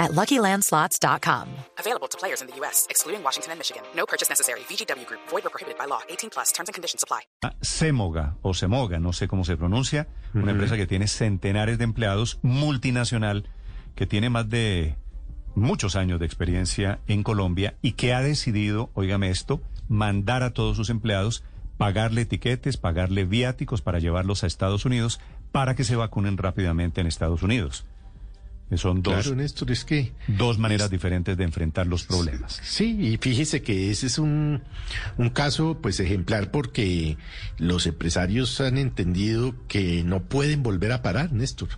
at LuckyLandSlots.com. Available to players in the U.S., excluding Washington and Michigan. No purchase necessary. VGW Group. Void or prohibited by law. 18 plus. Terms and conditions apply. Semoga o Semoga, no sé cómo se pronuncia, una empresa que tiene centenares de empleados, multinacional, que tiene más de muchos años de experiencia en Colombia y que ha decidido, óigame esto, mandar a todos sus empleados, pagarle etiquetes, pagarle viáticos para llevarlos a Estados Unidos para que se vacunen rápidamente en Estados Unidos. Que Son dos, Claro, Néstor, es que... dos maneras diferentes de enfrentar los problemas. Sí, y fíjese que ese es un, un caso pues ejemplar porque los empresarios han entendido que no pueden volver a parar, Néstor.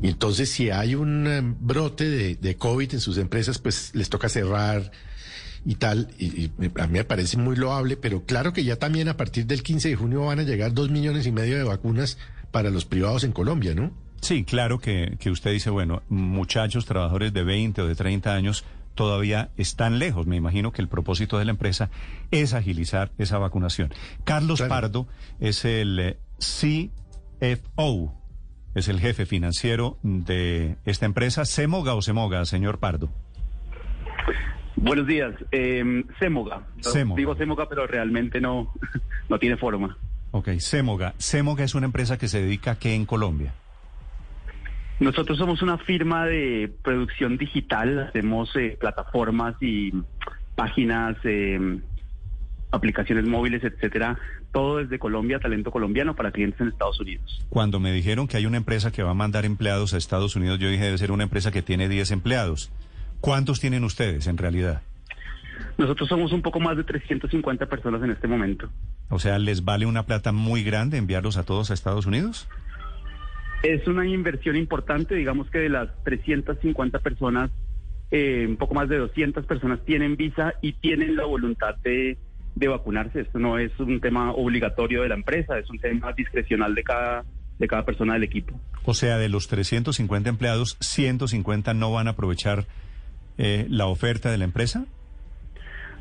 Y entonces si hay un eh, brote de, de COVID en sus empresas, pues les toca cerrar y tal. Y, y a mí me parece muy loable, pero claro que ya también a partir del 15 de junio van a llegar dos millones y medio de vacunas para los privados en Colombia, ¿no? Sí, claro que, que usted dice, bueno, muchachos, trabajadores de 20 o de 30 años todavía están lejos. Me imagino que el propósito de la empresa es agilizar esa vacunación. Carlos Claro. Pardo es el eh, CFO, es el jefe financiero de esta empresa. ¿Semoga o Semoga, señor Pardo? Buenos días. Eh, Semoga. Semoga. Digo Semoga, pero realmente no, no tiene forma. Ok, Semoga. Semoga es una empresa que se dedica a qué en Colombia. Nosotros somos una firma de producción digital. Hacemos eh, plataformas y páginas, eh, aplicaciones móviles, etcétera. Todo desde Colombia, talento colombiano para clientes en Estados Unidos. Cuando me dijeron que hay una empresa que va a mandar empleados a Estados Unidos, yo dije debe ser una empresa que tiene 10 empleados. ¿Cuántos tienen ustedes en realidad? Nosotros somos un poco más de 350 personas en este momento. O sea, ¿les vale una plata muy grande enviarlos a todos a Estados Unidos? Es una inversión importante, digamos que de las 350 personas, eh, un poco más de 200 personas tienen visa y tienen la voluntad de, de vacunarse. Esto no es un tema obligatorio de la empresa, es un tema discrecional de cada, de cada persona del equipo. O sea, de los 350 empleados, 150 no van a aprovechar eh, la oferta de la empresa.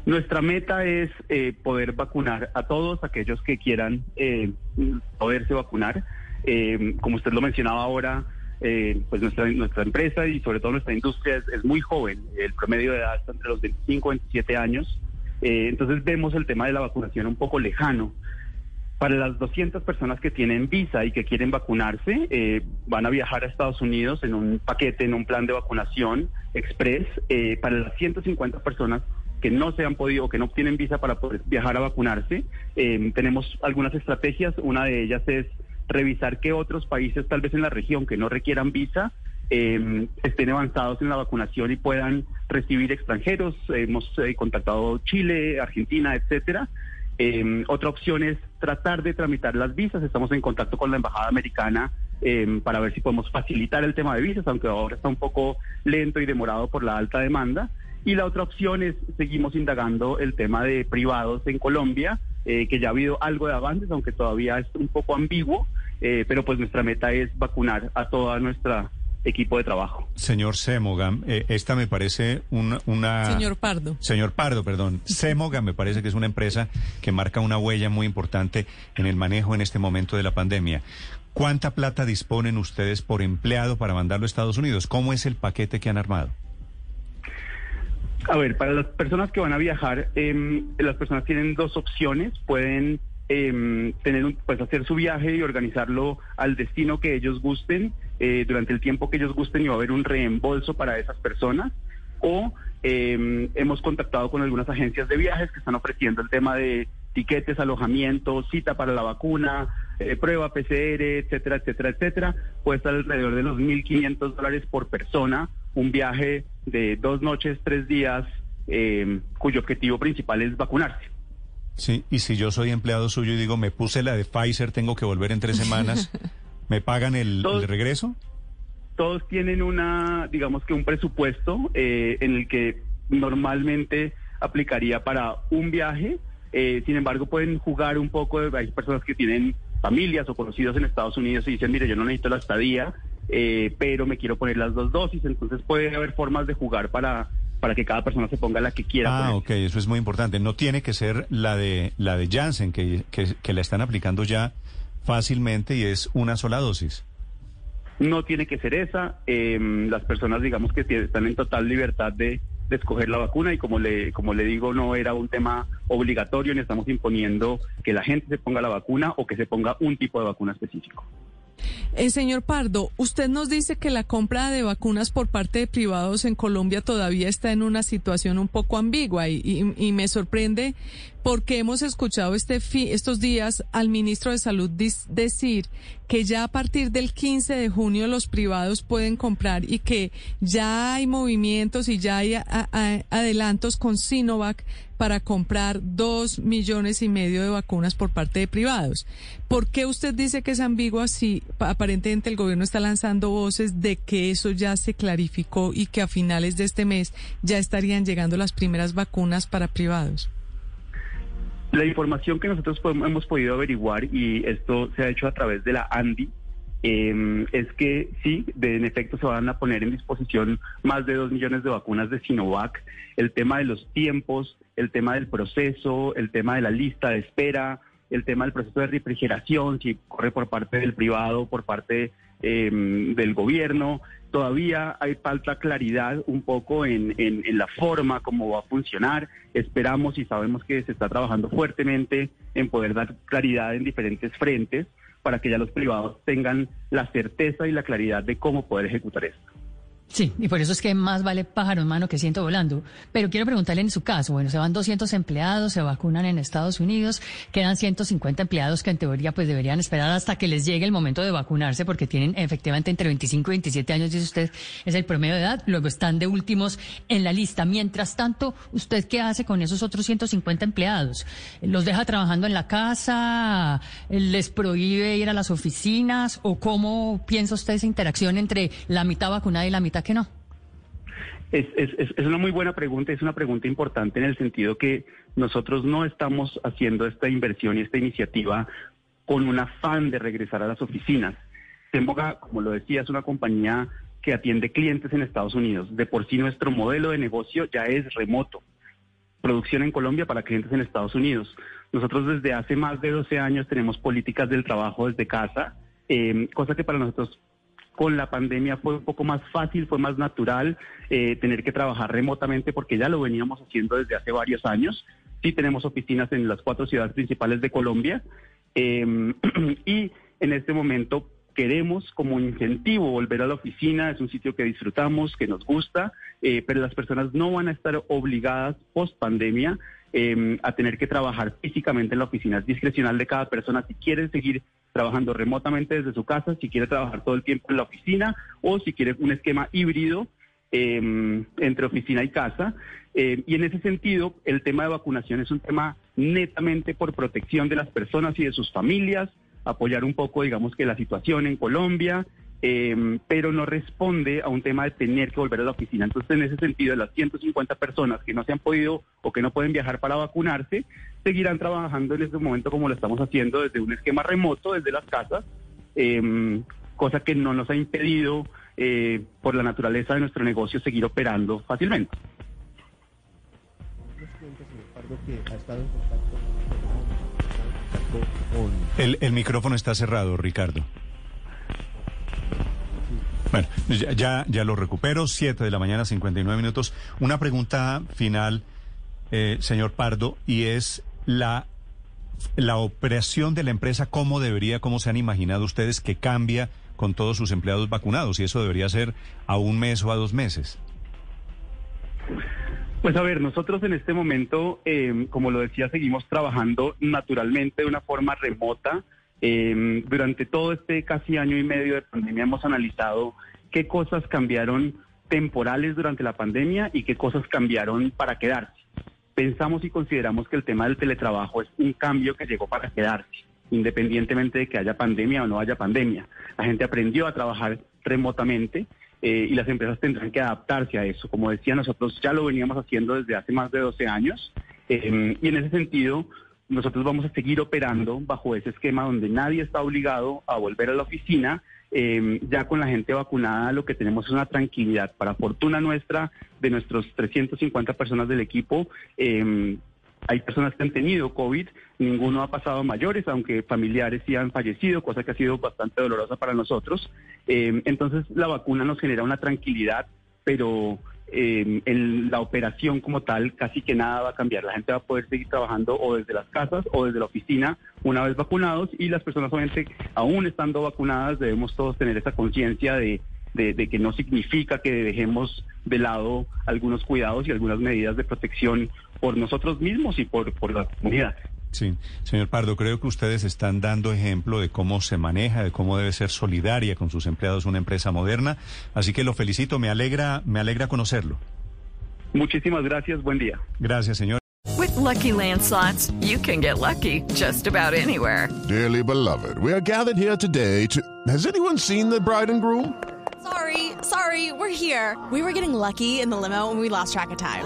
Nuestra meta es eh, poder vacunar a todos aquellos que quieran eh, poderse vacunar. Eh, como usted lo mencionaba ahora, eh, pues nuestra, nuestra empresa y sobre todo nuestra industria es, es muy joven. El promedio de edad está entre los 25 y 27 años. Eh, entonces vemos el tema de la vacunación un poco lejano. Para las 200 personas que tienen visa y que quieren vacunarse, eh, van a viajar a Estados Unidos en un paquete, en un plan de vacunación express. Eh, para las 150 personas que no se han podido, que no tienen visa para poder viajar a vacunarse, eh, tenemos algunas estrategias. Una de ellas es revisar que otros países, tal vez en la región, que no requieran visa, eh, estén avanzados en la vacunación y puedan recibir extranjeros. Hemos eh, contactado Chile, Argentina, etcétera. Eh, otra opción es tratar de tramitar las visas. Estamos en contacto con la embajada americana eh, para ver si podemos facilitar el tema de visas, aunque ahora está un poco lento y demorado por la alta demanda. Y la otra opción es seguimos indagando el tema de privados en Colombia, eh, que ya ha habido algo de avances, aunque todavía es un poco ambiguo, eh, pero pues nuestra meta es vacunar a toda nuestra equipo de trabajo. Señor Semoga, eh, esta me parece una, una... Señor Pardo. Señor Pardo, perdón. Semoga me parece que es una empresa que marca una huella muy importante en el manejo en este momento de la pandemia. ¿Cuánta plata disponen ustedes por empleado para mandarlo a Estados Unidos? ¿Cómo es el paquete que han armado? A ver, para las personas que van a viajar, em, las personas tienen dos opciones. Pueden em, tener un- pues hacer su viaje y organizarlo al destino que ellos gusten eh, durante el tiempo que ellos gusten y va a haber un reembolso para esas personas. O em, hemos contactado con algunas agencias de viajes que están ofreciendo el tema de tiquetes, alojamiento, cita para la vacuna, eh, prueba PCR, etcétera, etcétera, etcétera. Puede estar alrededor de los 1.500 dólares por persona, un viaje de dos noches, tres días, eh, cuyo objetivo principal es vacunarse. Sí, y si yo soy empleado suyo y digo, me puse la de Pfizer, tengo que volver en tres semanas, ¿me pagan el, regreso? todos tienen una, digamos que un presupuesto eh, en el que normalmente aplicaría para un viaje Eh, sin embargo, pueden jugar un poco, hay personas que tienen familias o conocidos en Estados Unidos y dicen, mire, yo no necesito la estadía, eh, pero me quiero poner las dos dosis, entonces puede haber formas de jugar para para que cada persona se ponga la que quiera. Ah, ok, eso es muy importante. No tiene que ser la de la de Janssen, que, que, la están aplicando ya fácilmente y es una sola dosis. No tiene que ser esa. Em, las personas, digamos que están en total libertad de, de, escoger la vacuna y como le, como le digo, no era un tema obligatorio ni estamos imponiendo que la gente se ponga la vacuna o que se ponga un tipo de vacuna específico. Eh, señor Pardo, usted nos dice que la compra de vacunas por parte de privados en Colombia todavía está en una situación un poco ambigua y, me sorprende porque hemos escuchado este estos días al ministro de Salud decir que ya a partir del 15 de junio los privados pueden comprar y que ya hay movimientos y ya hay adelantos con Sinovac para comprar dos millones y medio de vacunas por parte de privados. ¿Por qué usted dice que es ambiguo si aparentemente el gobierno está lanzando voces de que eso ya se clarificó y que a finales de este mes ya estarían llegando las primeras vacunas para privados? La información que nosotros hemos podido averiguar, y esto se ha hecho a través de la ANDI, eh, es que sí, de, en efecto se van a poner en disposición más de dos millones de vacunas de Sinovac. El tema de los tiempos, el tema del proceso, el tema de la lista de espera, el tema del proceso de refrigeración, si corre por parte del privado, por parte em, del gobierno. Todavía hay falta claridad un poco en, en, en, la forma como va a funcionar. Esperamos y sabemos que se está trabajando fuertemente en poder dar claridad en diferentes frentes para que ya los privados tengan la certeza y la claridad de cómo poder ejecutar esto. Sí, y por eso es que más vale pájaro en mano que ciento volando. Pero quiero preguntarle en su caso, bueno, se van 200 empleados, se vacunan en Estados Unidos, quedan 150 empleados que en teoría pues deberían esperar hasta que les llegue el momento de vacunarse porque tienen efectivamente entre 25 y 27 años, dice usted, es el promedio de edad, luego están de últimos en la lista. Mientras tanto, ¿usted qué hace con esos otros 150 empleados? ¿Los deja trabajando en la casa? ¿Les prohíbe ir a las oficinas? ¿O cómo piensa usted esa interacción entre la mitad vacunada y la mitad que no? Es, es, es, una muy buena pregunta, es una pregunta importante en el sentido que nosotros no estamos haciendo esta inversión y esta iniciativa con un afán de regresar a las oficinas. Temoga, como lo decía, es una compañía que atiende clientes en Estados Unidos. De por sí nuestro modelo de negocio ya es remoto. Producción en Colombia para clientes en Estados Unidos. Nosotros desde hace más de 12 años tenemos políticas del trabajo desde casa, eh, cosa que para nosotros con la pandemia fue un poco más fácil, fue más natural eh, tener que trabajar remotamente porque ya lo veníamos haciendo desde hace varios años. Sí tenemos oficinas en las cuatro ciudades principales de Colombia em, y en este momento queremos como incentivo volver a la oficina, es un sitio que disfrutamos, que nos gusta, eh, pero las personas no van a estar obligadas post pandemia em, a tener que trabajar físicamente en la oficina. Es discrecional de cada persona. Si quieren seguir trabajando remotamente desde su casa, si quiere trabajar todo el tiempo en la oficina o si quiere un esquema híbrido em, entre oficina y casa. Eh, y en ese sentido, el tema de vacunación es un tema netamente por protección de las personas y de sus familias, apoyar un poco, digamos, que la situación en Colombia, eh, pero no responde a un tema de tener que volver a la oficina. Entonces, en ese sentido, las 150 personas que no se han podido o que no pueden viajar para vacunarse, seguirán trabajando en este momento como lo estamos haciendo desde un esquema remoto, desde las casas, eh, cosa que no nos ha impedido, eh, por la naturaleza de nuestro negocio, seguir operando fácilmente. El micrófono está cerrado, Ricardo. Bueno, ya, ya lo recupero, 7 de la mañana, 59 minutos. Una pregunta final, eh, señor Pardo, y es la, la operación de la empresa, ¿cómo debería, cómo se han imaginado ustedes que cambia con todos sus empleados vacunados? Y eso debería ser a un mes o a dos meses. Pues a ver, nosotros en este momento, eh, como lo decía, seguimos trabajando naturalmente de una forma remota. Eh, durante todo este casi año y medio de pandemia hemos analizado qué cosas cambiaron temporales durante la pandemia y qué cosas cambiaron para quedarse. Pensamos y consideramos que el tema del teletrabajo es un cambio que llegó para quedarse, independientemente de que haya pandemia o no haya pandemia. La gente aprendió a trabajar remotamente eh, y las empresas tendrán que adaptarse a eso. Como decía, nosotros ya lo veníamos haciendo desde hace más de 12 años Eh, y en ese sentido, nosotros vamos a seguir operando bajo ese esquema donde nadie está obligado a volver a la oficina. Eh, ya con la gente vacunada lo que tenemos es una tranquilidad. Para fortuna nuestra, de nuestros 350 personas del equipo, eh, hay personas que han tenido COVID, ninguno ha pasado mayores, aunque familiares sí han fallecido, cosa que ha sido bastante dolorosa para nosotros. Eh, entonces la vacuna nos genera una tranquilidad, pero eh, en la operación como tal casi que nada va a cambiar. La gente va a poder seguir trabajando o desde las casas o desde la oficina una vez vacunados y las personas obviamente aún estando vacunadas debemos todos tener esa conciencia de de, que no significa que dejemos de lado algunos cuidados y algunas medidas de protección por nosotros mismos y por, por la comunidad. Sí, señor Pardo, creo que ustedes están dando ejemplo de cómo se maneja, de cómo debe ser solidaria con sus empleados una empresa moderna, así que lo felicito, me alegra, me alegra conocerlo. Muchísimas gracias, buen día. Gracias, señor. With lucky landslots, you can get lucky just about anywhere. Dearly beloved, we are gathered here today to. Has anyone seen the bride and groom? Sorry, sorry, we're here. We were getting lucky in the limo and we lost track of time.